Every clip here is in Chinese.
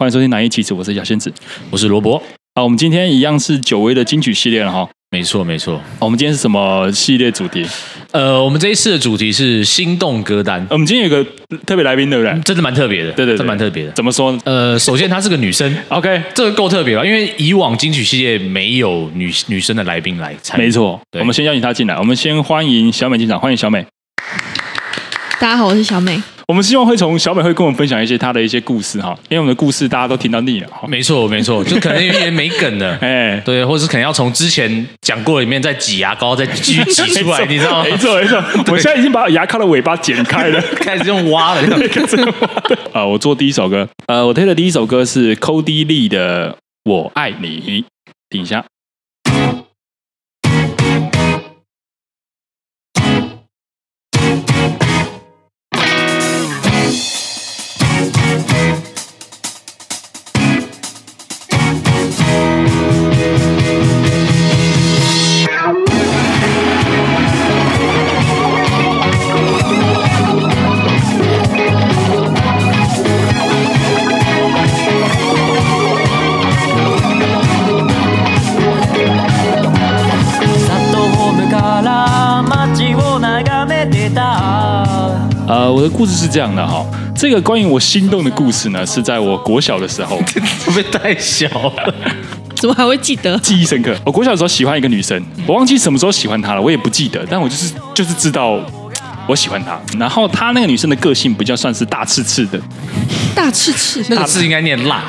欢迎收听《南一起子》，我是小仙子，我是罗伯。好，我们今天一样是久违的金曲系列了哈。没错，没错。我们今天是什么系列主题？呃，我们这一次的主题是心动歌单。我们今天有个特别来宾，对不对？真的蛮特别的，对对，真蛮特别的。怎么说呢？呃，首先她是个女生，OK，这个够特别了，因为以往金曲系列没有女女生的来宾来参与。没错，我们先邀请她进来。我们先欢迎小美进场，欢迎小美。大家好，我是小美。我们希望会从小美会跟我们分享一些她的一些故事哈，因为我们的故事大家都听到腻了。没错，没错，就可能有点没梗了，哎，对，或者是可能要从之前讲过里面再挤牙膏，再继续挤出来，你知道吗？没错，没错，我现在已经把牙膏的尾巴剪开了，开始用挖了。啊，我做第一首歌，呃，我推的第一首歌是 Cody Lee 的《我爱你》，听一下。我的故事是这样的哈，这个关于我心动的故事呢，是在我国小的时候，会不会太小了？怎么还会记得？记忆深刻。我国小的时候喜欢一个女生，我忘记什么时候喜欢她了，我也不记得，但我就是就是知道。我喜欢她，然后她那个女生的个性比较算是大刺刺的，大刺刺，那个字应该念辣。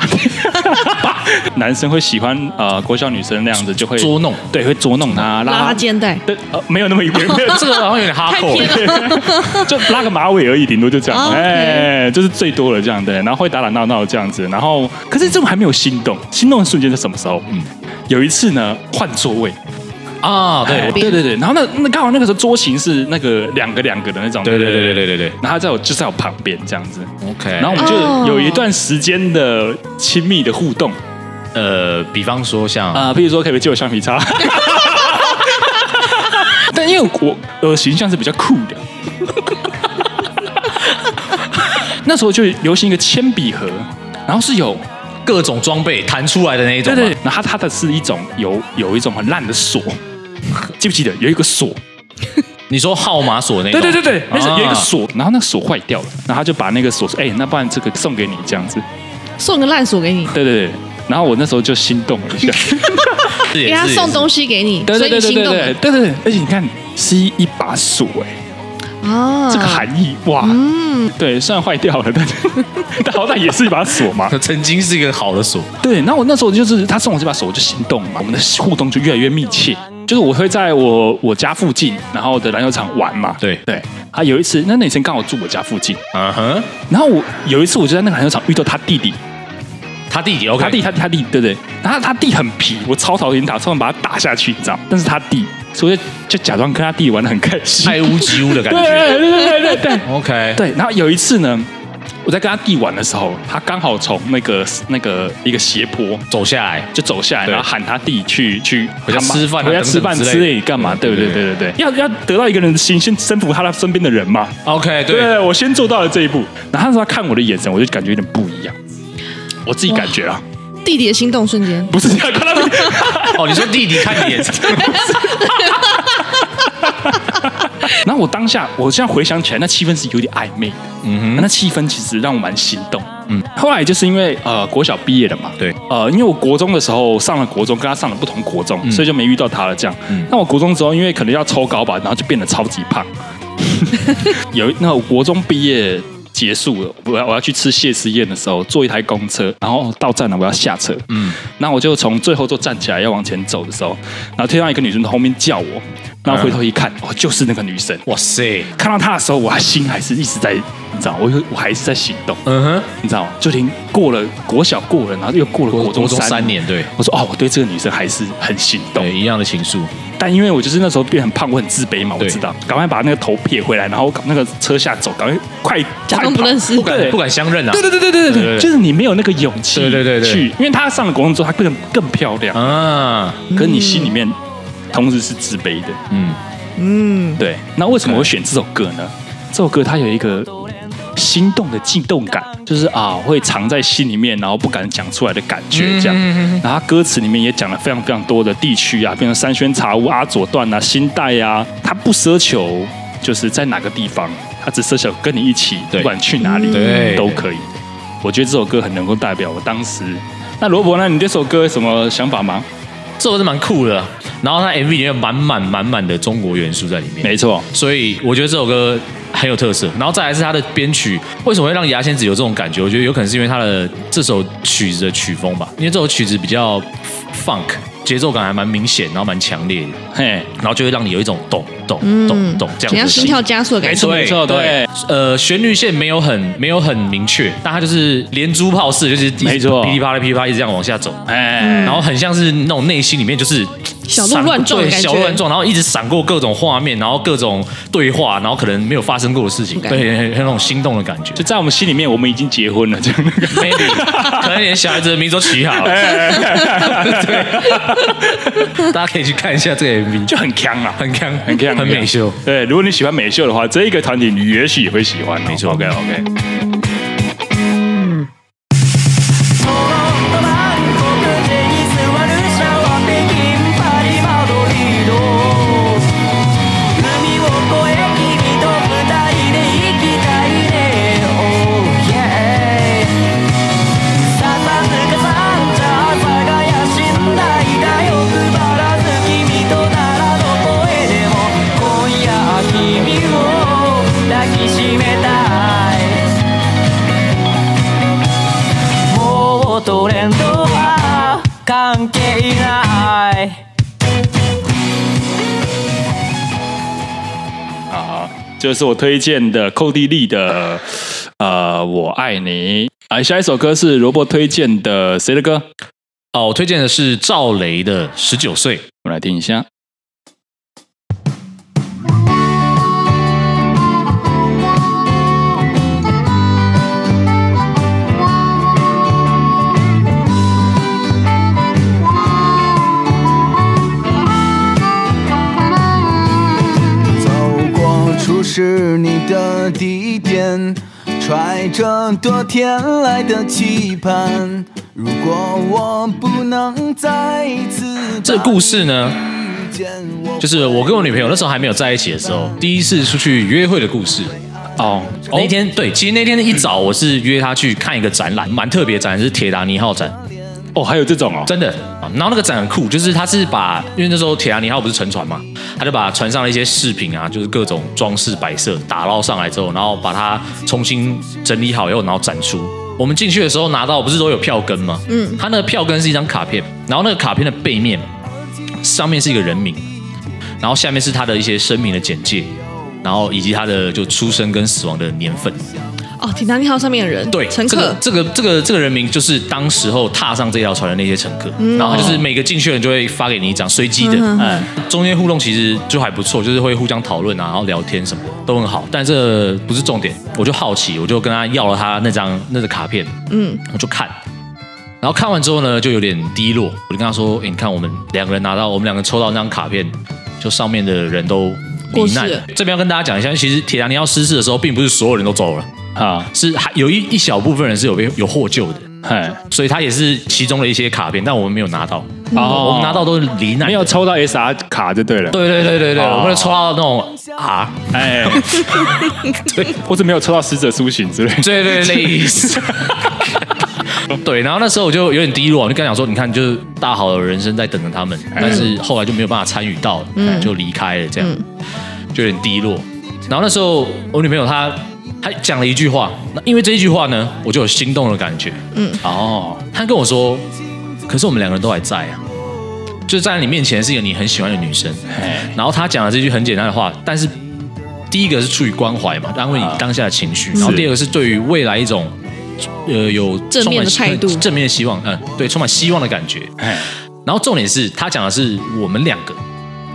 男生会喜欢呃国小女生那样子，就会捉弄，对，会捉弄她，拉她肩带，对，呃，没有那么严，没有。这个好像有点哈口，就拉个马尾而已，顶多就这样，哎，就是最多了这样对，然后会打打闹闹这样子，然后可是这种还没有心动，心动的瞬间是什么时候？嗯，有一次呢，换座位。啊，对对对对，然后那那刚好那个时候桌型是那个两个两个的那种，对对对对对对对，然后他在我就在我旁边这样子，OK，然后我们就有一段时间的亲密的互动，呃，比方说像啊，比如说可不可以借我橡皮擦？但因为我呃形象是比较酷的，那时候就流行一个铅笔盒，然后是有各种装备弹出来的那一种，对对，然后它的是一种有有一种很烂的锁。记不记得有一个锁？你说号码锁那个？对对对对，那是有一个锁，然后那个锁坏掉了，然后他就把那个锁说：“哎，那不然这个送给你这样子，送个烂锁给你。”对对对，然后我那时候就心动了一下，给他送东西给你，所以你心动了。对对对，而且你看是一把锁哎。哦，这个含义哇，嗯，对，虽然坏掉了，但 但好歹也是一把锁嘛。曾经是一个好的锁。对，然后我那时候就是他送我这把锁，我就心动嘛，我们的互动就越来越密切。就是我会在我我家附近，然后的篮球场玩嘛。对对。啊有一次，那女生刚好住我家附近。嗯哼。然后我有一次，我就在那个篮球场遇到他弟弟。他弟弟，OK。他弟，他他弟，对不对？然后他弟很皮，我超讨厌打，超想把他打下去，你知道？但是他弟。所以就假装跟他弟玩的很开心，爱屋及乌的感觉。对对对对对，OK。对，然后有一次呢，我在跟他弟玩的时候，他刚好从那个那个一个斜坡走下来，就走下来，然后喊他弟去去回家吃饭，回家吃饭之类干嘛？对不对？对对对，要要得到一个人的心，先征服他的身边的人嘛。OK，对，对，我先做到了这一步。然后他说他看我的眼神，我就感觉有点不一样。我自己感觉啊，弟弟的心动瞬间，不是这样看到 哦，你说弟弟看你眼神。然后我当下，我现在回想起来，那气氛是有点暧昧的。嗯哼，那气氛其实让我蛮心动。嗯，后来就是因为呃国小毕业了嘛，对，呃，因为我国中的时候上了国中，跟他上了不同国中，所以就没遇到他了。这样，那我国中之后，因为可能要抽高吧，然后就变得超级胖。有那我国中毕业。结束了，我要我要去吃谢师宴的时候，坐一台公车，然后到站了，我要下车，嗯，那我就从最后座站起来要往前走的时候，然后听到一个女生在后面叫我，然后回头一看，哦，就是那个女生，哇塞！看到她的时候，我还心还是一直在，你知道，我我还是在心动，嗯哼，你知道吗？就听过了国小过了，然后又过了国中三年，对，我说哦，我对这个女生还是很心动，对，一样的情愫。但因为我就是那时候变很胖，我很自卑嘛，我知道，赶快把那个头撇回来，然后那个车下走，赶快快假装不认识，不敢不敢相认啊！对对对对对对，就是你没有那个勇气，对对对对，去，因为她上了国中之后，她变得更漂亮。啊，可是你心里面同时是自卑的，嗯嗯，对。那为什么我会选这首歌呢？这首歌它有一个心动的悸动感，就是啊会藏在心里面，然后不敢讲出来的感觉这样。然后他歌词里面也讲了非常非常多的地区啊，比如三轩茶屋、阿佐段啊、新代啊，他不奢求就是在哪个地方，他只奢求跟你一起，不管去哪里都可以。我觉得这首歌很能够代表我当时。那罗伯呢？你这首歌有什么想法吗？这首是蛮酷的，然后它 MV 里面有满满满满的中国元素在里面，没错。所以我觉得这首歌很有特色。然后再来是它的编曲，为什么会让牙仙子有这种感觉？我觉得有可能是因为它的这首曲子的曲风吧，因为这首曲子比较 funk。节奏感还蛮明显，然后蛮强烈的，嘿，然后就会让你有一种咚咚咚咚这样子，像心跳加速的感觉。没错，对，呃，旋律线没有很没有很明确，但它就是连珠炮式，就是没错，噼里啪啦噼里啪啦一直这样往下走，哎，然后很像是那种内心里面就是。小鹿乱撞的感觉，小鹿乱撞，然后一直闪过各种画面，然后各种对话，然后可能没有发生过的事情，对，很很那种心动的感觉。就在我们心里面，我们已经结婚了，这样。那个 maybe 可能连小孩子的名字都取好了。对，大家可以去看一下这个 MV，就很强啊，很强，很强，很美秀。对，如果你喜欢美秀的话，这一个团体你也许也会喜欢。没错，OK 就是我推荐的寇蒂利的，呃，我爱你。啊，下一首歌是萝卜推荐的谁的歌？哦，我推荐的是赵雷的《十九岁》，我们来听一下。是你的地点，揣着多天来的期盼。如果我不能再一次，这故事呢，就是我跟我女朋友那时候还没有在一起的时候，第一次出去约会的故事。哦，那天对，其实那天一早我是约她去看一个展览，蛮特别展，是铁达尼号展。哦，还有这种哦，真的。然后那个展很酷，就是他是把，因为那时候铁达尼号不是沉船嘛，他就把船上的一些饰品啊，就是各种装饰摆设打捞上来之后，然后把它重新整理好以后，然后展出。我们进去的时候拿到不是都有票根吗？嗯，他那个票根是一张卡片，然后那个卡片的背面上面是一个人名，然后下面是他的一些生命的简介，然后以及他的就出生跟死亡的年份。哦，铁达尼号上面的人，对，乘客，这个这个这个人名就是当时候踏上这条船的那些乘客，嗯、然后就是每个进去的人就会发给你一张随机的，嗯，嗯，中间互动其实就还不错，就是会互相讨论啊，然后聊天什么的都很好，但这不是重点，我就好奇，我就跟他要了他那张那个卡片，嗯，我就看，然后看完之后呢，就有点低落，我就跟他说，哎，你看我们两个人拿到，我们两个抽到那张卡片，就上面的人都罹难了，这边要跟大家讲一下，其实铁达尼号失事的时候，并不是所有人都走了。啊，是还有一一小部分人是有被有获救的，哎，所以他也是其中的一些卡片，但我们没有拿到，哦，我们拿到都是罹难，没有抽到 SR 卡就对了，对对对对对，我们抽到那种啊，哎，对，或者没有抽到死者苏醒之类，对对类似，对，然后那时候我就有点低落，我就跟他讲说，你看，就是大好的人生在等着他们，但是后来就没有办法参与到，就离开了，这样就有点低落。然后那时候我女朋友她。他讲了一句话，那因为这一句话呢，我就有心动的感觉。嗯，哦，他跟我说，可是我们两个人都还在啊，就在你面前是一个你很喜欢的女生。然后他讲了这句很简单的话，但是第一个是出于关怀嘛，安慰你当下的情绪。然后第二个是对于未来一种呃有正面的态度、正面的希望。嗯，对，充满希望的感觉。然后重点是他讲的是我们两个。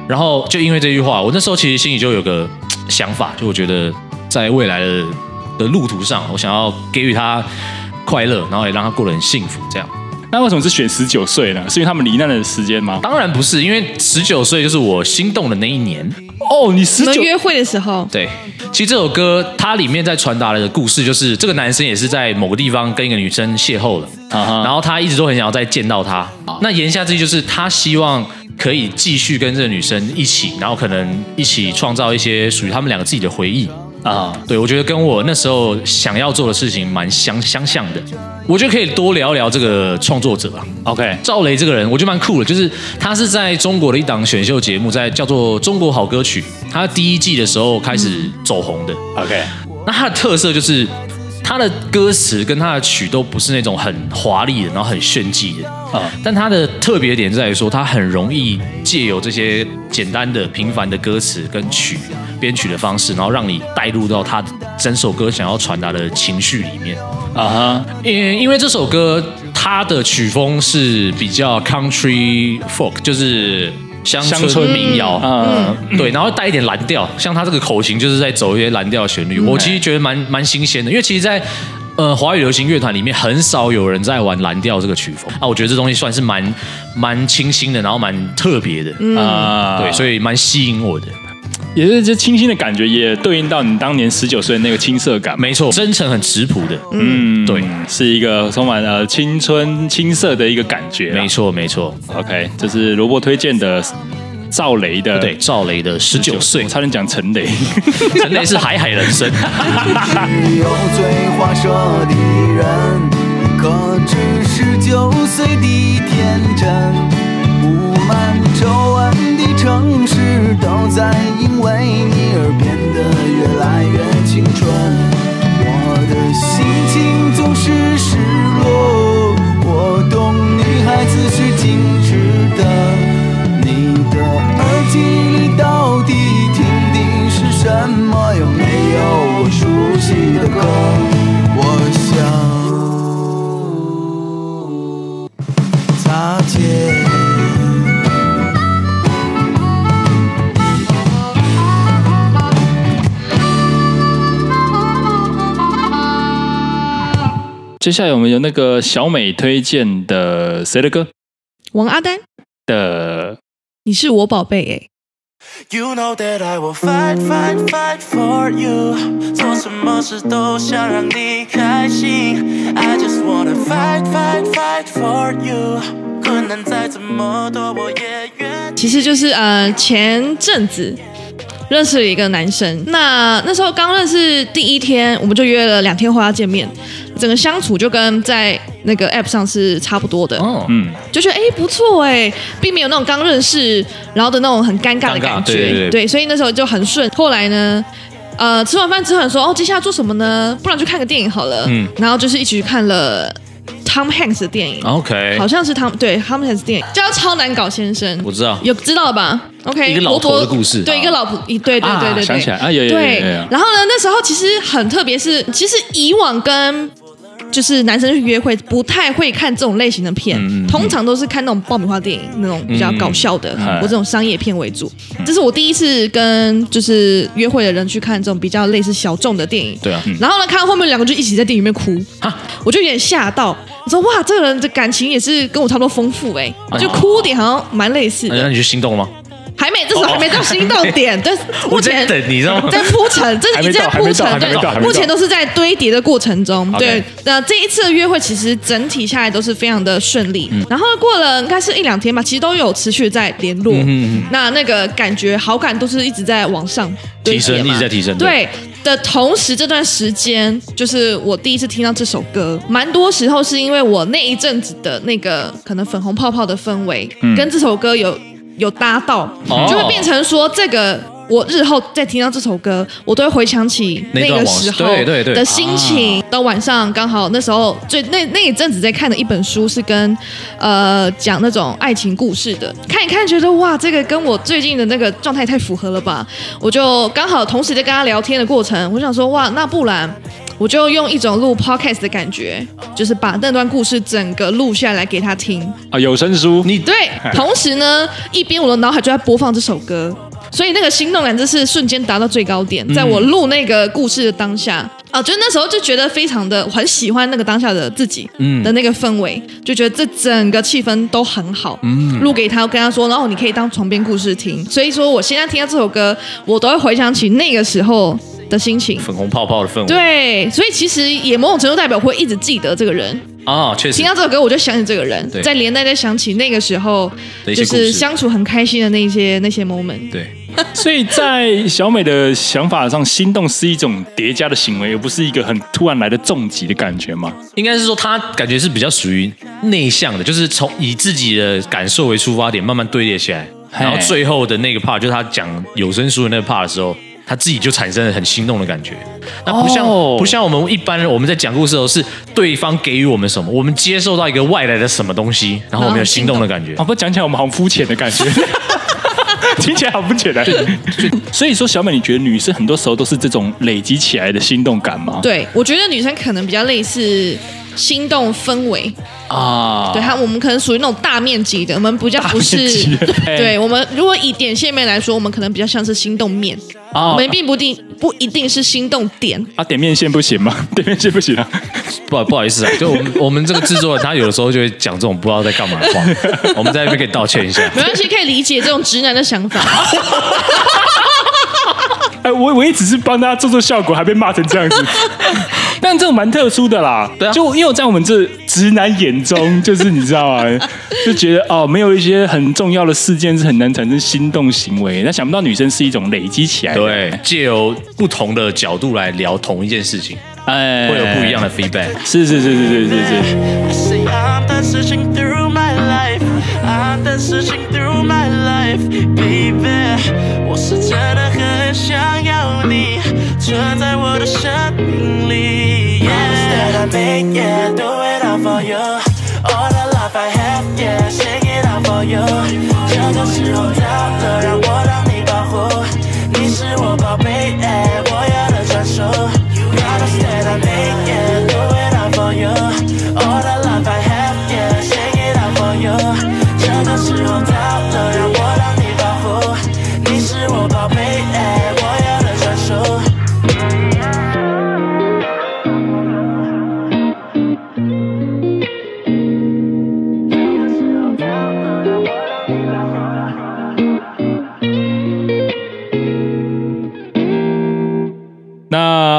然后就因为这句话，我那时候其实心里就有个想法，就我觉得。在未来的的路途上，我想要给予他快乐，然后也让他过得很幸福。这样，那为什么是选十九岁呢？是因为他们罹难的时间吗？当然不是，因为十九岁就是我心动的那一年。哦，你十九约会的时候，对，其实这首歌它里面在传达的故事，就是这个男生也是在某个地方跟一个女生邂逅了，然后他一直都很想要再见到她。那言下之意就是他希望可以继续跟这个女生一起，然后可能一起创造一些属于他们两个自己的回忆。啊、uh，对，我觉得跟我那时候想要做的事情蛮相相像的，我觉得可以多聊聊这个创作者啊。OK，赵雷这个人，我觉得蛮酷的，就是他是在中国的一档选秀节目，在叫做《中国好歌曲》，他第一季的时候开始走红的。OK，那他的特色就是。他的歌词跟他的曲都不是那种很华丽的，然后很炫技的啊。但他的特别点在于说，他很容易借由这些简单的、平凡的歌词跟曲编曲的方式，然后让你带入到他整首歌想要传达的情绪里面。啊哈。因因为这首歌它的曲风是比较 country folk，就是。乡村民谣，嗯，嗯，对，然后带一点蓝调，像他这个口型就是在走一些蓝调旋律，嗯，我其实觉得蛮蛮新鲜的，因为其实在，在呃华语流行乐团里面很少有人在玩蓝调这个曲风。啊，我觉得这东西算是蛮蛮清新的，然后蛮特别的。啊，嗯，对，所以蛮吸引我的。也是这清新的感觉，也对应到你当年十九岁的那个青涩感。没错，真诚很质朴的，嗯，对，是一个充满了青春青涩的一个感觉。没错，没错。OK，这是萝卜推荐的赵雷的，对，赵雷的十九岁，我差点讲陈雷，陈雷是海海人生。只有最花舍的人，可知十九岁的天真。布满皱纹的城市，都在接下来我们有那个小美推荐的谁的歌？王阿丹的。你是我宝贝哎。You know that I will fight, fight, fight for you。做什么事都想让你开心。I just wanna fight, fight, fight for you。困难再怎么多，我也愿。其实就是呃，前阵子认识了一个男生。那那时候刚认识第一天，我们就约了两天后要见面。整个相处就跟在那个 app 上是差不多的，哦嗯，就觉得哎不错哎，并没有那种刚认识然后的那种很尴尬的感觉，对，对，对，对，所以那时候就很顺。后来呢，呃，吃完饭之后说哦，接下来做什么呢？不然去看个电影好了，嗯，然后就是一起去看了 Tom Hanks 的电影，OK，好像是 Tom 对 Tom Hanks 电影叫《超难搞先生》，我知道，有知道吧？OK，一个老婆的故事，对，一个老婆，对对对对对，想起来啊，有有有，对，然后呢，那时候其实很特别，是其实以往跟就是男生去约会不太会看这种类型的片，嗯、通常都是看那种爆米花电影，那种比较搞笑的，嗯、或这种商业片为主。嗯、这是我第一次跟就是约会的人去看这种比较类似小众的电影。对啊，嗯、然后呢，看到后面两个就一起在电影里面哭，哈，我就有点吓到。我说哇，这个人的感情也是跟我差不多丰富哎，就哭点好像蛮类似的。那你就心动了吗？还没，这时候还没到心动点，对，目前等你知道吗？在铺陈，这已经在铺陈，对，目前都是在堆叠的过程中，对。那这一次的约会其实整体下来都是非常的顺利，然后过了应该是一两天吧，其实都有持续在联络，那那个感觉好感都是一直在往上提升，一直在提升。对。的同时，这段时间就是我第一次听到这首歌，蛮多时候是因为我那一阵子的那个可能粉红泡泡的氛围，跟这首歌有。有搭到，就会变成说，这个我日后再听到这首歌，我都会回想起那个时候的心情。到晚上刚好那时候，最那那一阵子在看的一本书是跟呃讲那种爱情故事的，看一看觉得哇，这个跟我最近的那个状态太符合了吧，我就刚好同时在跟他聊天的过程，我想说哇，那不然。我就用一种录 podcast 的感觉，就是把那段故事整个录下来给他听啊，有声书。你对，同时呢，一边我的脑海就在播放这首歌，所以那个心动感就是瞬间达到最高点。在我录那个故事的当下，啊、嗯，就那时候就觉得非常的我很喜欢那个当下的自己，嗯，的那个氛围，就觉得这整个气氛都很好。嗯，录给他，我跟他说，然后你可以当床边故事听。所以说，我现在听到这首歌，我都会回想起那个时候的心情，粉红泡泡的氛围。对，所以其实也某种程度代表会一直记得这个人。啊，确实，听到这首歌我就想起这个人，在连带再想起那个时候，就是相处很开心的那些那些 moment。对，所以在小美的想法上，心动是一种叠加的行为，而不是一个很突然来的重击的感觉吗？应该是说，她感觉是比较属于内向的，就是从以自己的感受为出发点，慢慢堆叠起来，然后最后的那个 part，就是他讲有声书的那个 part 的时候。他自己就产生了很心动的感觉，那不像、oh. 不像我们一般人，我们在讲故事的时候是对方给予我们什么，我们接受到一个外来的什么东西，然后我们有心动的感觉。哦，不讲起来我们好肤浅的感觉，听起来好肤浅的。所以说，小美，你觉得女生很多时候都是这种累积起来的心动感吗？对，我觉得女生可能比较类似心动氛围。啊，对，它我们可能属于那种大面积的，我们比较不是，对我们如果以点线面来说，我们可能比较像是心动面，啊、我们并不定不一定是心动点啊，点面线不行吗？点面线不行啊，不好不好意思啊，就我们我们这个制作人，他有的时候就会讲这种不知道在干嘛的话，我们在那边可以道歉一下，没关系，可以理解这种直男的想法。哎，我我也只是帮大家做做效果，还被骂成这样子。但这种蛮特殊的啦，对啊，就因为在我们这直男眼中，就是你知道吗？就觉得哦，没有一些很重要的事件是很难产生心动行为。那想不到女生是一种累积起来的，对，借由不同的角度来聊同一件事情，哎，会有不一样的 feedback。是是是是是是是。这个时候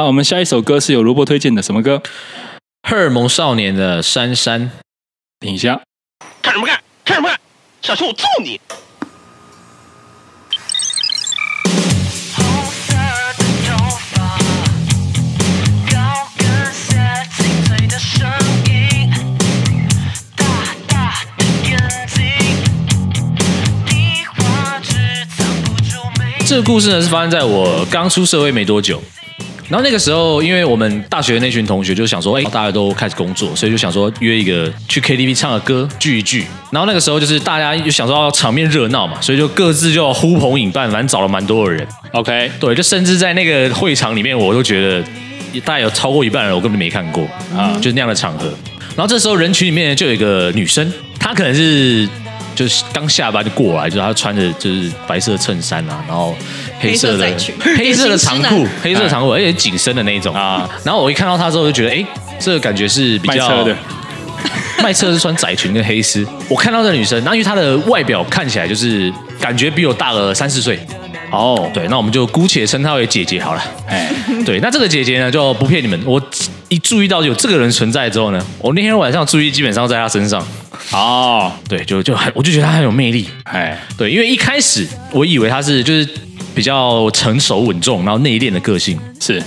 我们下一首歌是由萝卜推荐的，什么歌？荷尔蒙少年的《珊珊》。等一下，看什么看？看什么看？小心我揍你！这个故事呢，是发生在我刚出社会没多久。然后那个时候，因为我们大学的那群同学就想说，哎，大家都开始工作，所以就想说约一个去 KTV 唱个歌聚一聚。然后那个时候就是大家就想说要场面热闹嘛，所以就各自就呼朋引伴，反正找了蛮多的人。OK，对，就甚至在那个会场里面，我都觉得大概有超过一半人我根本没看过啊，就是那样的场合。然后这时候人群里面就有一个女生，她可能是。就是刚下班就过来，就是他穿着就是白色衬衫啊，然后黑色的黑色的长裤，黑色的长裤，而且紧身的那种啊。然后我一看到他之后，就觉得，哎，这个感觉是比较卖车的，卖车是穿窄裙跟黑丝。我看到这女生，然后因为她的外表看起来就是感觉比我大了三四岁。哦，对，那我们就姑且称她为姐姐好了。哎，对，那这个姐姐呢，就不骗你们，我一注意到有这个人存在之后呢，我那天晚上注意基本上在她身上。哦，对，就就很，我就觉得他很有魅力。哎，对，因为一开始我以为他是就是比较成熟稳重，然后内敛的个性是。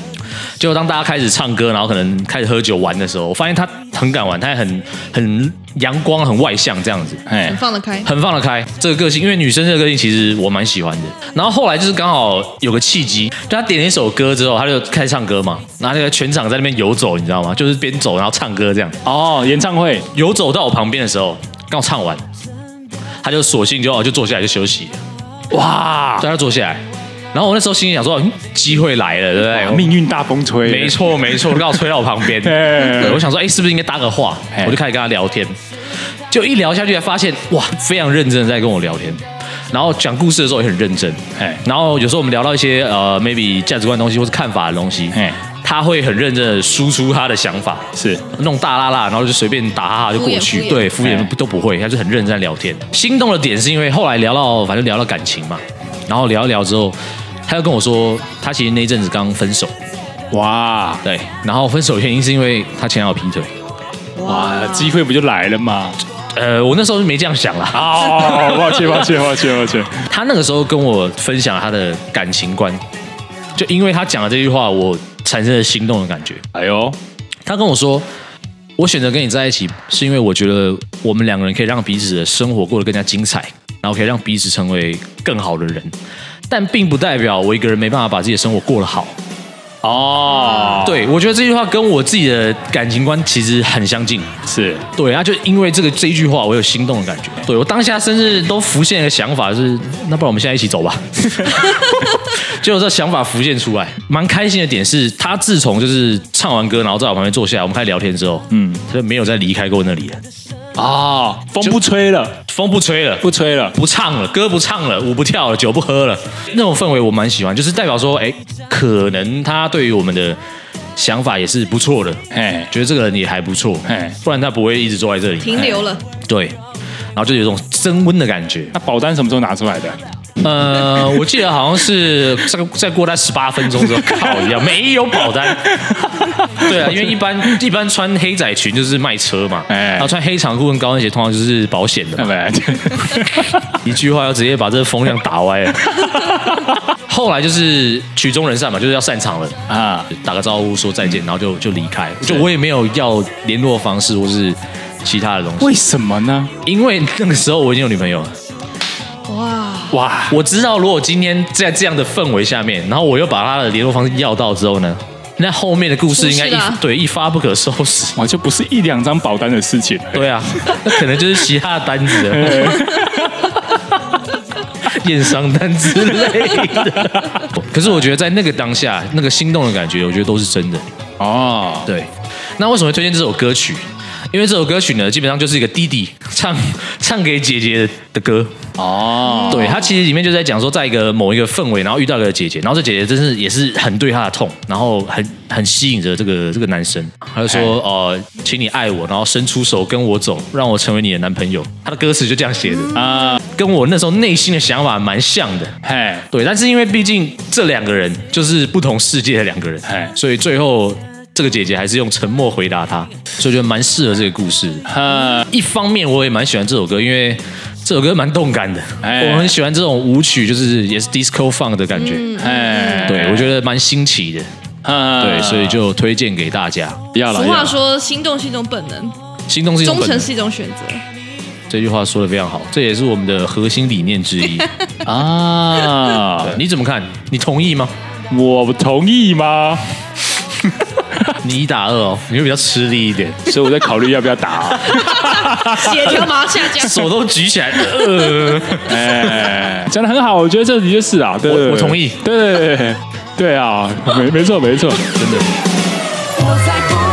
结果当大家开始唱歌，然后可能开始喝酒玩的时候，我发现他很敢玩，他也很很阳光、很外向这样子，哎很放得开，很放得开。这个个性，因为女生这个个性其实我蛮喜欢的。然后后来就是刚好有个契机，就他点了一首歌之后，他就开始唱歌嘛，然后那个全场在那边游走，你知道吗？就是边走然后唱歌这样。哦，演唱会游走到我旁边的时候，刚好唱完，他就索性就哦就坐下来就休息。哇，叫他坐下来。然后我那时候心里想说，嗯，机会来了，对不对？命运大风吹，没错没错，刚好吹到我旁边。对，我想说，哎，是不是应该搭个话？我就开始跟他聊天，就一聊下去，才发现，哇，非常认真的在跟我聊天。然后讲故事的时候也很认真，哎，然后有时候我们聊到一些呃 maybe 价值观的东西或是看法的东西，哎，他会很认真的输出他的想法，是。那种大拉拉，然后就随便打哈哈就过去，对，敷衍都不会，他就很认真在聊天。心动的点是因为后来聊到反正聊到感情嘛，然后聊一聊之后，他又跟我说他其实那阵子刚分手，哇，对，然后分手原因是因为他前男友劈腿，哇，机会不就来了吗？呃，我那时候是没这样想啦。哦，抱歉，抱歉，抱歉，抱歉。他那个时候跟我分享他的感情观，就因为他讲了这句话，我产生了心动的感觉。哎呦，他跟我说，我选择跟你在一起，是因为我觉得我们两个人可以让彼此的生活过得更加精彩，然后可以让彼此成为更好的人，但并不代表我一个人没办法把自己的生活过得好。哦，对，我觉得这句话跟我自己的感情观其实很相近，是对啊，就因为这个这一句话，我有心动的感觉。对，我当下甚至都浮现一个想法，就是那不然我们现在一起走吧。结果这想法浮现出来，蛮开心的点是，他自从就是唱完歌，然后在我旁边坐下来，我们开始聊天之后，嗯，他就没有再离开过那里了。啊，风不吹了，风不吹了，不吹了，不唱了，歌不唱了，舞不跳了，酒不喝了，那种氛围我蛮喜欢，就是代表说，哎，可能他对于我们的想法也是不错的，哎，觉得这个人也还不错，哎，不然他不会一直坐在这里。停留了，对，然后就有一种升温的感觉。那保单什么时候拿出来的？呃，我记得好像是再再过他十八分钟之后靠一样，没有保单。对啊，因为一般一般穿黑仔裙就是卖车嘛，然后穿黑长裤跟高跟鞋通常就是保险的嘛。一句话要直接把这个风向打歪了。后来就是曲终人散嘛，就是要散场了啊，打个招呼说再见，然后就就离开。就我也没有要联络方式或是其他的东西。为什么呢？因为那个时候我已经有女朋友了。哇哇！我知道，如果今天在这样的氛围下面，然后我又把他的联络方式要到之后呢，那后面的故事应该一对一发不可收拾，哇，就不是一两张保单的事情。对啊，那可能就是其他的单子了，验 伤单之类的。可是我觉得在那个当下，那个心动的感觉，我觉得都是真的。哦，对。那为什么会推荐这首歌曲？因为这首歌曲呢，基本上就是一个弟弟唱 唱给姐姐的歌哦。对，他其实里面就在讲说，在一个某一个氛围，然后遇到一个姐姐，然后这姐姐真是也是很对他的痛，然后很很吸引着这个这个男生。他就说：“哦、呃，请你爱我，然后伸出手跟我走，让我成为你的男朋友。”他的歌词就这样写的啊，跟我那时候内心的想法蛮像的。嘿，对，但是因为毕竟这两个人就是不同世界的两个人，嘿，所以最后。这个姐姐还是用沉默回答他，所以我觉得蛮适合这个故事。呃，一方面我也蛮喜欢这首歌，因为这首歌蛮动感的，我很喜欢这种舞曲，就是也是 disco funk 的感觉。哎，对，我觉得蛮新奇的。对，所以就推荐给大家。俗话说，心动是一种本能，心动是一种，忠诚是一种选择。这句话说的非常好，这也是我们的核心理念之一 啊。你怎么看？你同意吗？我不同意吗？你一打二哦，你会比较吃力一点，所以我在考虑要不要打哦。血条马上下降，手都举起来。呃，哎，讲的很好，我觉得这的确是啊，对，我同意，对对对对啊，没没错没错，真的。这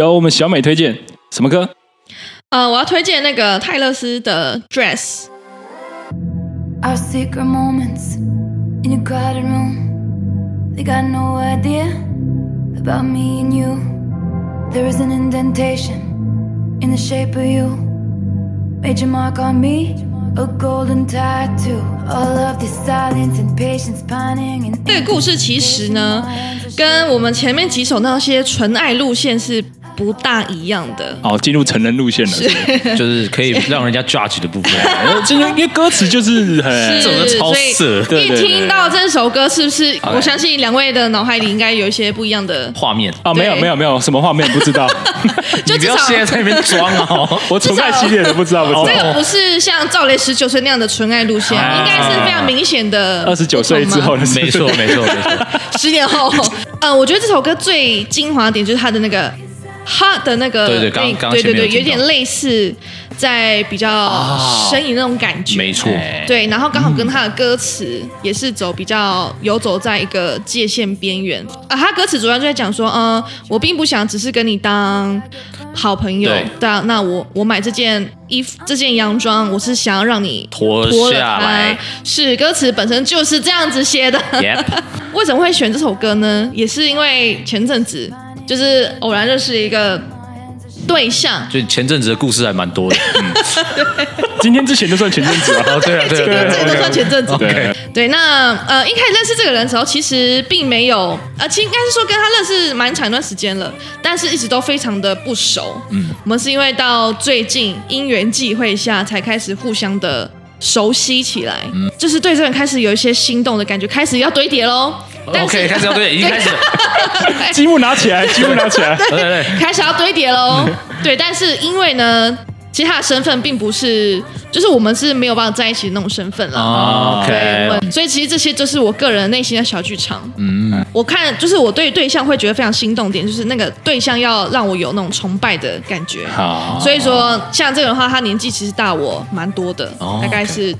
由我们小美推荐，什么歌？呃，我要推荐那个泰勒斯的《Dress》。Our secret moments in a crowded room. They got no idea about me and you. There is an indentation in the shape of you. Made your mark on me, a golden tattoo. All of this silence and patience pining and. 这个故事其实呢，跟我们前面几首那些纯爱路线是不大一样的。哦，进入成人路线了是是，就是可以让人家 judge 的部分。因为歌词就是很是这种超色。一听到这首歌，是不是？我相信两位的脑海里应该有一些不一样的画面哦，没有没有没有什么画面不知道。就你不要现在在那边装哦，我纯爱系列的不知道不知道。这个不是像赵雷十九岁那样的纯爱路线，应该是非常明显的。二十九岁之后的事，没错没错没错。十年后，呃，我觉得这首歌最精华点就是它的那个。哈的那个，对对，刚刚对对对，有点类似在比较呻吟那种感觉，没错，对，然后刚好跟他的歌词也是走比较游走在一个界限边缘啊。他歌词主要就在讲说，嗯，我并不想只是跟你当好朋友，对啊，那我我买这件衣服，这件洋装，我是想要让你脱下来，是歌词本身就是这样子写的。为什么会选这首歌呢？也是因为前阵子。就是偶然认识一个对象，就前阵子的故事还蛮多的。嗯，今天之前都算前阵子 了。哦，对啊，对啊，今天这个都算前阵子。对，对，那呃，一开始认识这个人的时候，其实并没有，呃，其实应该是说跟他认识蛮长一段时间了，但是一直都非常的不熟。嗯，我们是因为到最近因缘际会下，才开始互相的熟悉起来。嗯，就是对这个人开始有一些心动的感觉，开始要堆叠喽。OK，开始要堆叠，已经开始了。积木拿起来，积木拿起来，对，对，对，开始要堆叠喽。对，但是因为呢，其实他的身份并不是，就是我们是没有办法在一起的那种身份了。Oh, OK，所以其实这些就是我个人内心的小剧场。嗯，我看就是我对对象会觉得非常心动点，就是那个对象要让我有那种崇拜的感觉。好，所以说像这个的话，他年纪其实大我蛮多的，oh, 大概是。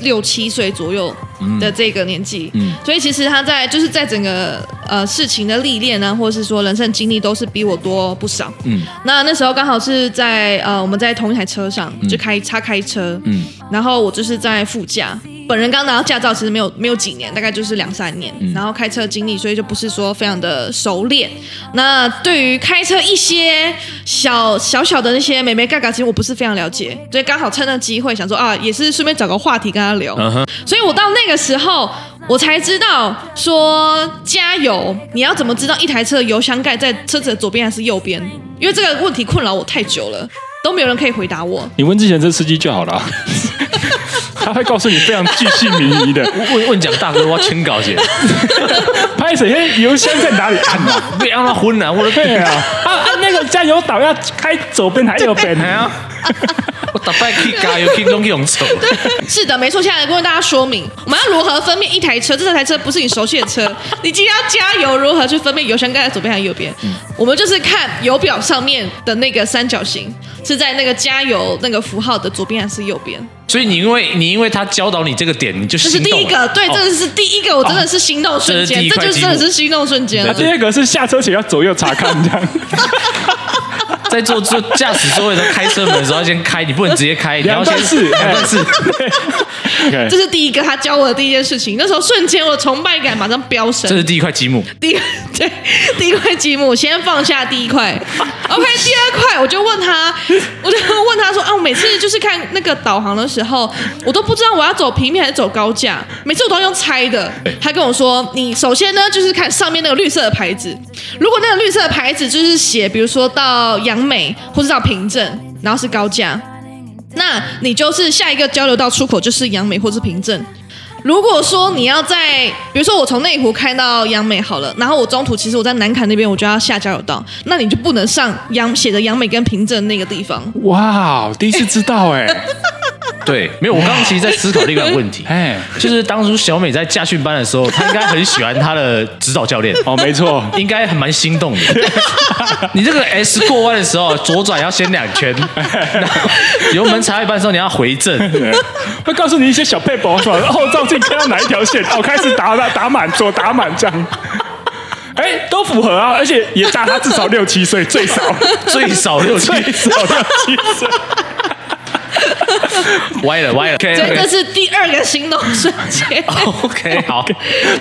六七岁左右的这个年纪，嗯，所以其实他在就是在整个呃事情的历练呢，或者是说人生经历都是比我多不少，嗯，那那时候刚好是在呃我们在同一台车上就开他开车，嗯，然后我就是在副驾。本人刚拿到驾照，其实没有没有几年，大概就是两三年。嗯、然后开车经历，所以就不是说非常的熟练。那对于开车一些小小小的那些美眉嘎嘎，其实我不是非常了解。所以刚好趁那机会，想说啊，也是顺便找个话题跟他聊。Uh huh. 所以我到那个时候，我才知道说加油，你要怎么知道一台车的油箱盖在车子的左边还是右边？因为这个问题困扰我太久了，都没有人可以回答我。你问之前这司机就好了。他会告诉你非常巨细靡遗的。问问讲大哥，我要签稿去。拍谁？嘿，油箱在哪里按啊？别让他昏了，我的天啊！啊啊！那个加油岛要开左边还是右边？啊！我打败可以加油，可以用走。是的，没错。现在来跟大家说明，我们要如何分辨一台车？这台车不是你熟悉的车，你今天要加油，如何去分辨油箱盖在左边还是右边？嗯、我们就是看油表上面的那个三角形是在那个加油那个符号的左边还是右边。所以你因为你因为他教导你这个点，你就心动。这是第一个，对，这是第一个，我真的是心动瞬间，这就真的是心动瞬间。第二个是下车前要左右查看这样。在坐坐驾驶座位的开车门的时候要先开，你不能直接开，你要先试两段试。这是第一个他教我的第一件事情，那时候瞬间我的崇拜感马上飙升。这是第一块积木。第一 对第一块积木，先放下第一块。OK，第二块我就问他，我就问他说啊，我每次就是看那个导航的时候，我都不知道我要走平面还是走高架，每次我都要用猜的。他跟我说，你首先呢就是看上面那个绿色的牌子，如果那个绿色的牌子就是写，比如说到杨美或者到平镇，然后是高架。那你就是下一个交流道出口就是杨梅或是凭证。如果说你要在，比如说我从内湖开到杨美好了，然后我中途其实我在南坎那边我就要下交流道，那你就不能上杨写着杨美跟平镇那个地方。哇，第一次知道哎。对，没有，我刚刚其实在思考另外一个问题，哎，就是当初小美在驾训班的时候，她应该很喜欢她的指导教练哦，没错，应该还蛮心动的。你这个 S 过弯的时候，左转要先两圈，油门踩一半的时候你要回正，会告诉你一些小撇步，是吧？后照镜看到哪一条线，我，开始打打，打满，左打满这样，哎，都符合啊，而且也大他至少六七岁，最少。最少六七岁，最少六七岁。歪了歪了。所以这是第二个行动瞬间。OK，好，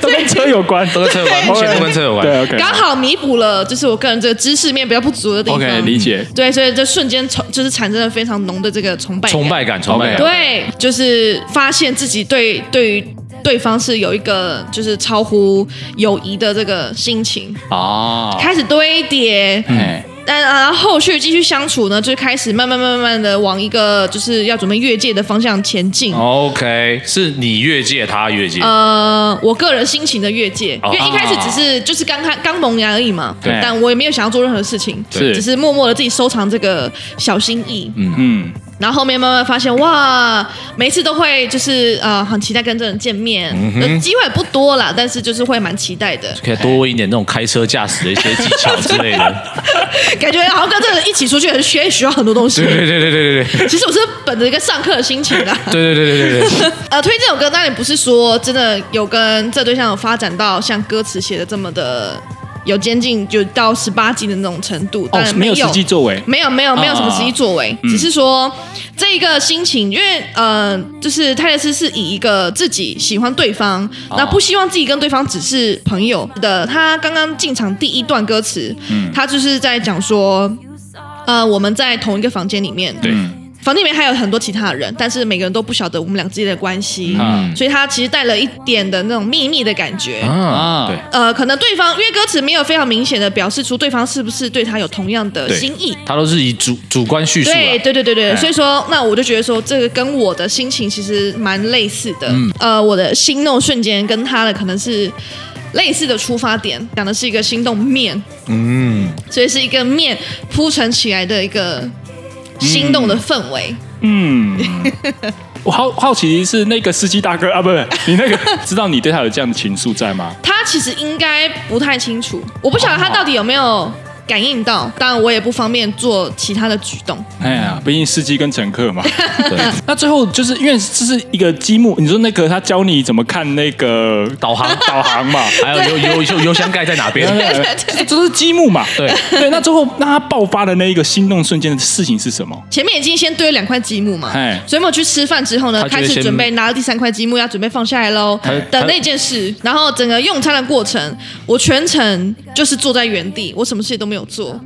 都跟车有关，都跟车有关，目前都跟车有关。对，OK，刚好弥补了，就是我个人这个知识面比较不足的地方。OK，理解。对，所以这瞬间从就是产生了非常浓的这个崇拜崇拜感，崇拜感。对，就是发现自己对对于对方是有一个就是超乎友谊的这个心情哦，开始堆叠。哎。但啊，后续继续相处呢，就开始慢慢慢慢的往一个就是要准备越界的方向前进。OK，是你越界，他越界。呃，我个人心情的越界，因为一开始只是就是刚开刚萌芽而已嘛。对。但我也没有想要做任何事情，只是默默的自己收藏这个小心意。嗯嗯。然后后面慢慢发现，哇，每一次都会就是呃很期待跟这人见面，机会不多啦，但是就是会蛮期待的。可以多问一点那种开车驾驶的一些技巧之类的。感觉好像跟这个人一起出去，学需要很多东西。对对对对对对。其实我是本着一个上课的心情的。对对对对对对。呃，推荐这首歌当然不是说真的有跟这对象有发展到像歌词写的这么的。有接近就到十八级的那种程度，但没有实际作为，没有没有没有什么实际作为，只是说这一个心情，因为呃，就是泰勒斯是以一个自己喜欢对方，那不希望自己跟对方只是朋友的。他刚刚进场第一段歌词，他就是在讲说，呃，我们在同一个房间里面，对。房间里面还有很多其他的人，但是每个人都不晓得我们俩之间的关系，嗯、所以他其实带了一点的那种秘密的感觉。啊。对，呃，可能对方因为歌词没有非常明显的表示出对方是不是对他有同样的心意，他都是以主主观叙述。对对对对对，所以说那我就觉得说这个跟我的心情其实蛮类似的。嗯、呃，我的心动瞬间跟他的可能是类似的出发点，讲的是一个心动面，嗯，所以是一个面铺陈起来的一个。心动的氛围，嗯，我好好奇是那个司机大哥啊，不是你那个知道你对他有这样的情愫在吗？他其实应该不太清楚，我不晓得他到底有没有。感应到，当然我也不方便做其他的举动。哎呀，毕竟司机跟乘客嘛。对。那最后就是因为这是一个积木，你说那个他教你怎么看那个导航导航嘛，还有油油油箱盖在哪边？这都是积木嘛。对对。那最后让他爆发的那一个心动瞬间的事情是什么？前面已经先堆了两块积木嘛。哎。所以我们去吃饭之后呢，开始准备拿了第三块积木要准备放下来喽的那件事。然后整个用餐的过程，我全程就是坐在原地，我什么事都没有。没有做，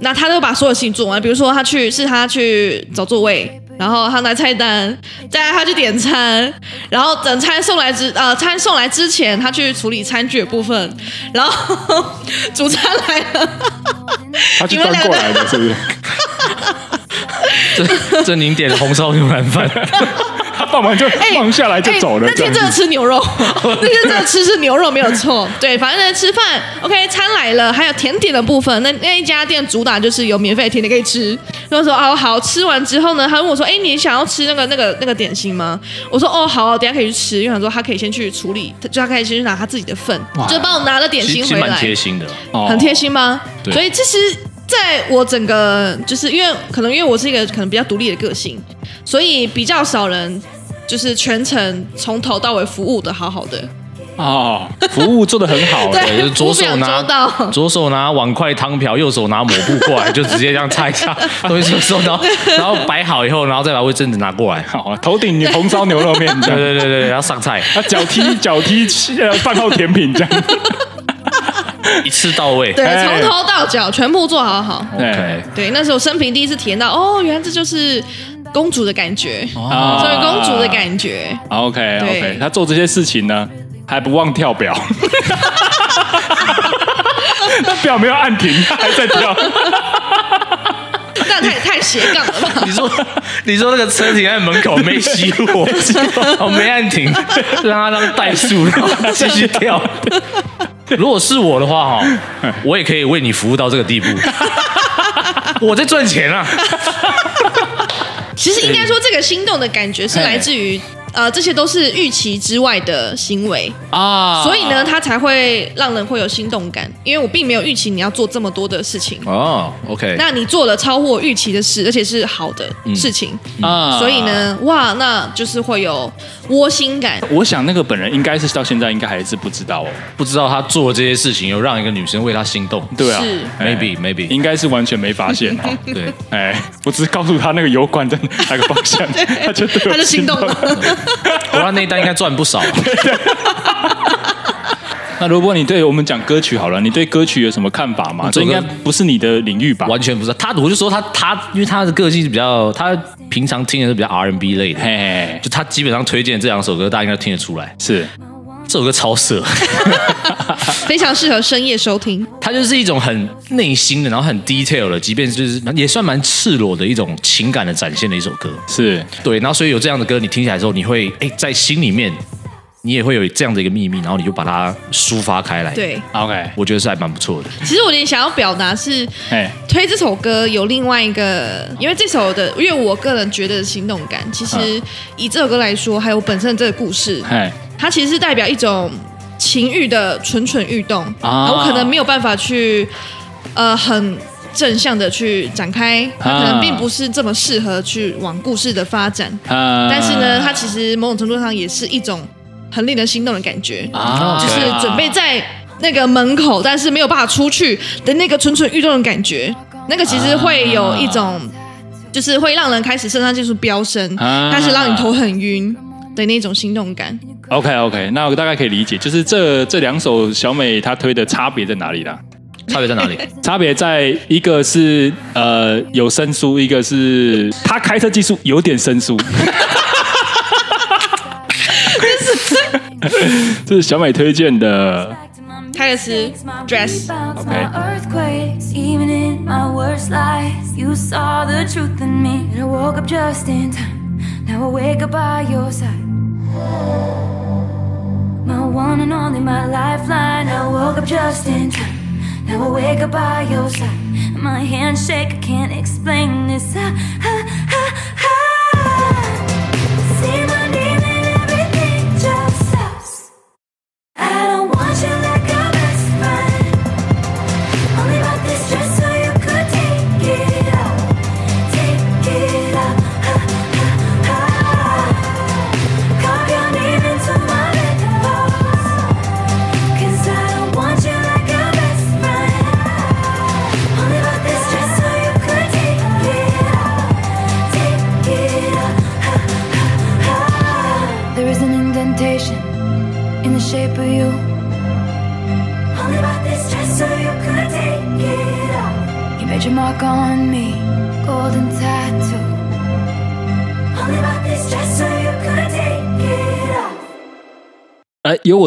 那他都把所有事情做完。比如说，他去是他去找座位，然后他拿菜单，再来他去点餐，然后等餐送来之呃餐送来之前，他去处理餐具的部分，然后 主餐来了，他去端过来的是不是？这这您点的红烧牛腩饭。他放完就放下来就走了。那天真的吃牛肉，那天真的吃是牛肉没有错。对，反正在吃饭，OK，餐来了，还有甜点的部分。那那一家店主打就是有免费的甜点可以吃。然后说哦好，吃完之后呢，他问我说，哎，你想要吃那个那个那个点心吗？我说哦好，等下可以去吃。因为想说他可以先去处理，就他可以先去拿他自己的份，就帮我拿了点心回来。蛮贴心的，很贴心吗？所以其实在我整个就是因为可能因为我是一个可能比较独立的个性。所以比较少人，就是全程从头到尾服务的好好的。哦，服务做的很好，对，左手拿左手拿碗筷汤瓢，右手拿抹布过来，就直接这样擦一下，东西收到，然后摆好以后，然后再把卫生纸拿过来，好，头顶红烧牛肉面，对对对对，然后上菜，啊，脚踢脚踢呃饭后甜品这样，一次到位，对，从头到脚全部做好好，对。对，那是我生平第一次体验到，哦，原来这就是。公主的感觉，作为公主的感觉。OK OK，他做这些事情呢，还不忘跳表。那表没有按停，他还在跳。那太太斜杠了吧？你说，你说那个车停在门口没熄火，哦没按停，让他当怠速，然后继续跳。如果是我的话，哈，我也可以为你服务到这个地步。我在赚钱啊。应该说，这个心动的感觉是来自于呃，这些都是预期之外的行为啊，所以呢，他才会让人会有心动感。因为我并没有预期你要做这么多的事情。哦，OK，那你做了超乎我预期的事，而且是好的事情。啊，所以呢，哇，那就是会有窝心感。我想那个本人应该是到现在应该还是不知道哦，不知道他做这些事情有让一个女生为他心动，对啊。是，maybe maybe 应该是完全没发现哦。对，哎，我只是告诉他那个油管在哪个方向，他就他就心动了。我那那一单应该赚不少。那如果你对我们讲歌曲好了，你对歌曲有什么看法吗？这应该不是你的领域吧？完全不是。他我就说他他，因为他的个性是比较，他平常听的是比较 R&B 类的，嘿嘿，就他基本上推荐这两首歌，大家应该听得出来。是，这首歌超色，非常适合深夜收听。它就是一种很内心的，然后很 detail 的，即便就是也算蛮赤裸的一种情感的展现的一首歌。是对，然后所以有这样的歌，你听起来之后，你会哎在心里面。你也会有这样的一个秘密，然后你就把它抒发开来。对，OK，我觉得是还蛮不错的。其实我点想要表达是，推这首歌有另外一个，因为这首的，因为我个人觉得心动感，其实以这首歌来说，还有本身的这个故事，它其实是代表一种情欲的蠢蠢欲动啊，我可能没有办法去呃很正向的去展开，它可能并不是这么适合去往故事的发展。但是呢，它其实某种程度上也是一种。很令人心动的感觉啊，就是准备在那个门口，但是没有办法出去的那个蠢蠢欲动的感觉，那个其实会有一种，就是会让人开始肾上腺素飙升，开始让你头很晕的那种心动感。OK OK，那我大概可以理解，就是这这两首小美她推的差别在哪里啦？差别在哪里？差别在一个是呃有生疏，一个是她开车技术有点生疏。这是小美推荐的泰勒丝 Dress。OK。My one and only, my lifeline. I woke up just in time. Now I wake up by your side. My handshake, I can't explain this. I, I, I,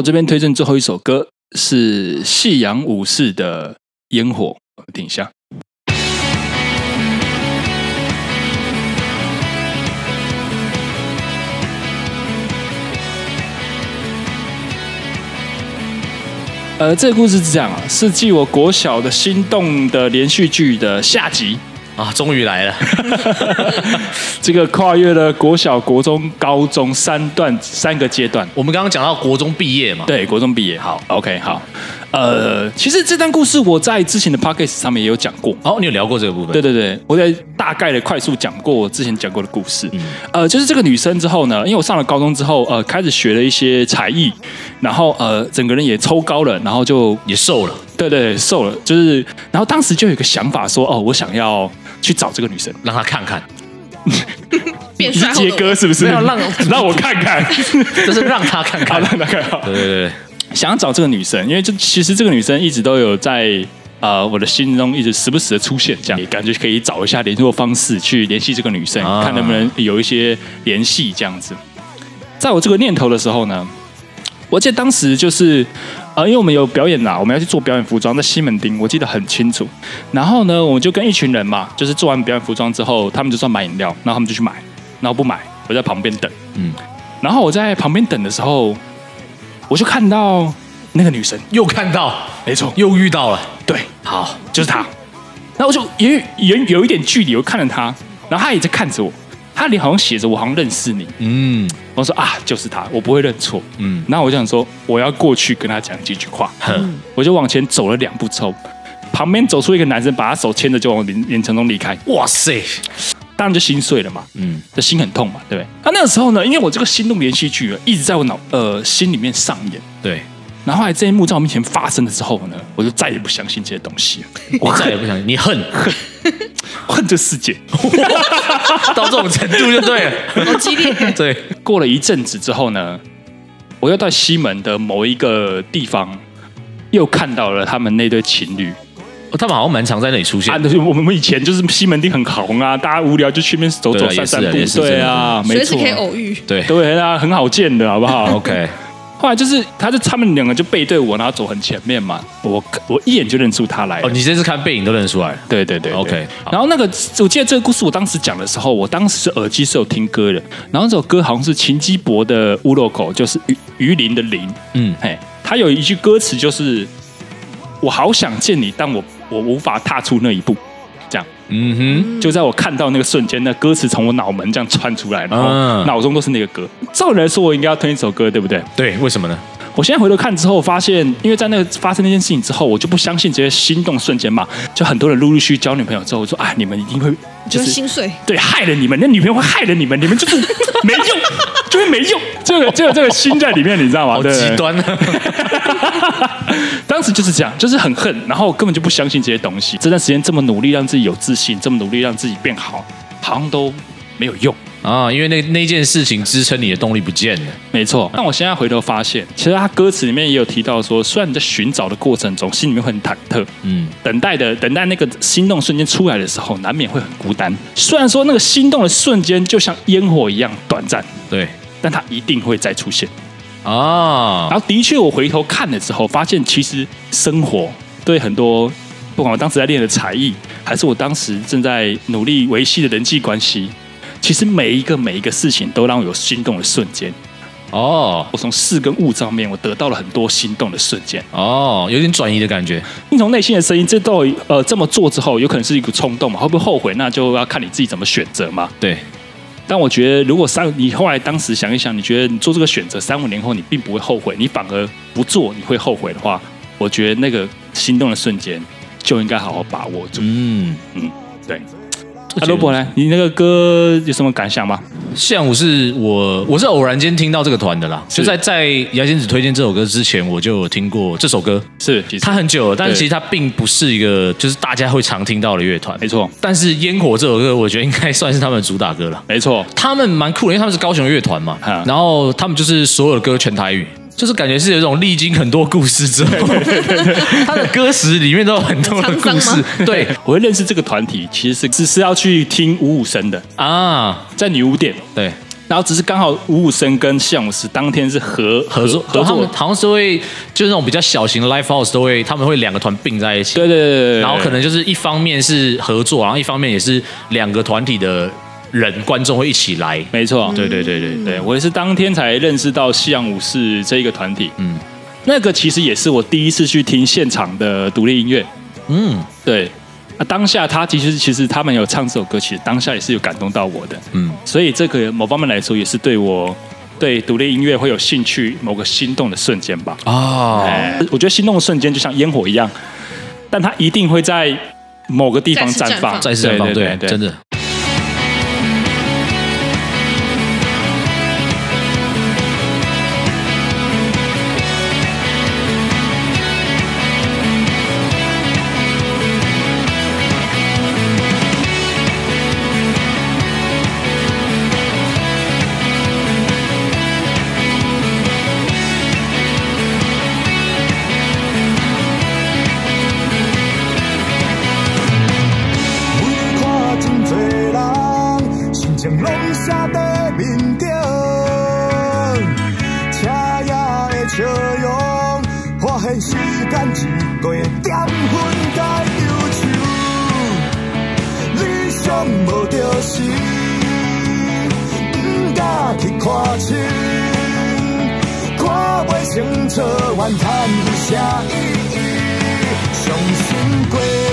这边推荐最后一首歌是夕阳武士的烟火，听一下。呃，这个故事是这样啊，是继我国小的心动的连续剧的下集。啊，终于来了！这个跨越了国小、国中、高中三段三个阶段。我们刚刚讲到国中毕业嘛？对，国中毕业。好，OK，好。呃，其实这段故事我在之前的 Podcast 上面也有讲过。哦，你有聊过这个部分？对对对，我在大概的快速讲过我之前讲过的故事。嗯。呃，就是这个女生之后呢，因为我上了高中之后，呃，开始学了一些才艺，然后呃，整个人也抽高了，然后就也瘦了。对对对，瘦了。就是，然后当时就有一个想法说，哦，我想要。去找这个女生，让她看看。你是杰哥是不是？要让 让我看看，就是让她看看，让她看看。对对对，想要找这个女生，因为这其实这个女生一直都有在呃我的心中一直时不时的出现，这样感觉可以找一下联络方式去联系这个女生，啊、看能不能有一些联系这样子。在我这个念头的时候呢，我记得当时就是。呃，因为我们有表演啦，我们要去做表演服装，在西门町，我记得很清楚。然后呢，我们就跟一群人嘛，就是做完表演服装之后，他们就说买饮料，然后他们就去买，然后不买，我在旁边等。嗯，然后我在旁边等的时候，我就看到那个女生，又看到，没错，又遇到了，对，好，就是她。然后我就远远有一点距离，我看着她，然后她也在看着我。他脸好像写着我好像认识你。嗯我说啊，就是他，我不会认错。嗯，然后我就想说，我要过去跟他讲几句话。哼，我就往前走了两步之后，旁边走出一个男生，把他手牵着就往林林城中离开。哇塞，当然就心碎了嘛，嗯，这心很痛嘛，对不对？那那个时候呢，因为我这个心动连续剧啊，一直在我脑呃心里面上演。对，然后后来这一幕在我面前发生了之后呢，我就再也不相信这些东西了，我再也不相信你恨恨 恨这世界。到这种程度就对了，好激烈。对，过了一阵子之后呢，我又到西门的某一个地方，又看到了他们那对情侣。哦他们好像蛮常在那里出现啊，。那我们以前就是西门町很红啊，大家无聊就去那边走走散散步对啊，没随时可以错。偶遇，对对啊，很好见的好不好，OK，后来就是，他就他们两个就背对我，然后走很前面嘛，我我一眼就认出他来了。哦，你这次看背影都认出来。了。对对对对。OK，然后那个，我记得这个故事，我当时讲的时候，我当时耳机是有听歌的，然后这首歌好像是秦基博的《乌洛口》，就是鱼鱼鳞的鳞。嗯，嘿，他有一句歌词就是“我好想见你，但我我无法踏出那一步”，嗯就在我看到那个瞬间，那歌词从我脑门这样窜出来，然后嗯脑中都是那个歌。照理来说，我应该要推一首歌，对不对？对，为什么呢？我现在回头看之后，发现因为在那个发生那件事情之后，我就不相信这些心动瞬间嘛。就很多人陆陆续续交女朋友之后，我说啊，你们一定会就就是是心碎。对害了你们，那女朋友会害了你们，你们就是没用，就会没用。这个这个这个心在里面，你知道吗？好对极端啊！当时就是这样，就是很恨，然后根本就不相信这些东西。这段时间这么努力让自己有自信，这么努力让自己变好，好像都没有用。啊，因为那那件事情支撑你的动力不见了。没错，但我现在回头发现，其实他歌词里面也有提到说，虽然你在寻找的过程中，心里面会很忐忑，嗯，等待的等待那个心动瞬间出来的时候，难免会很孤单。虽然说那个心动的瞬间就像烟火一样短暂，对但它一定会再出现。啊然，后的确，我回头看了之后，发现其实生活对很多，不管我当时在练的才艺，还是我当时正在努力维系的人际关系，其实每一个每一个事情都让我有心动的瞬间。哦我从事跟物上面，我得到了很多心动的瞬间。哦，有点转移的感觉。你从内心的声音，这到呃这么做之后，有可能是一股冲动嘛？会不会后悔？那就要看你自己怎么选择嘛。对，但我觉得，如果三你后来当时想一想，你觉得你做这个选择，三五年后你并不会后悔，你反而不做你会后悔的话，我觉得那个心动的瞬间就应该好好把握住。嗯嗯，对，阿罗伯呢？你那个歌有什么感想吗？像我是我我是偶然间听到这个团的啦，是就在在姚仙子推荐这首歌之前，我就有听过这首歌。是，其实它很久了，但是其实它并不是一个就是大家会常听到的乐团。没错，但是《烟火》这首歌，我觉得应该算是他们的主打歌了。没错，他们蛮酷的，因为他们是高雄乐团嘛哈，然后他们就是所有的歌全台语，就是感觉是有一种历经很多故事之后，他的歌词里面都有很多的故事。吗，对。我会认识这个团体，其实是只是要去听五五声的，啊，在女巫店。对，然后只是刚好五五声跟西洋武士当天是合合作，合作，好像是会就是那种比较小型的 live house 都会，他们会两个团并在一起，对对对对对，然后可能就是一方面是合作，然后一方面也是两个团体的人观众会一起来，没错，对对对对对，我也是当天才认识到西洋武士这一个团体，嗯。那个其实也是我第一次去听现场的独立音乐，嗯。对，那当下他其实其实他们有唱这首歌，其实当下也是有感动到我的，嗯，所以这个某方面来说也是对我对独立音乐会有兴趣某个心动的瞬间吧。哦，哎，我觉得心动的瞬间就像烟火一样，但它一定会在某个地方再次绽放，再次绽放，对，对。真的。袂清楚，怨叹有啥意义？伤心过。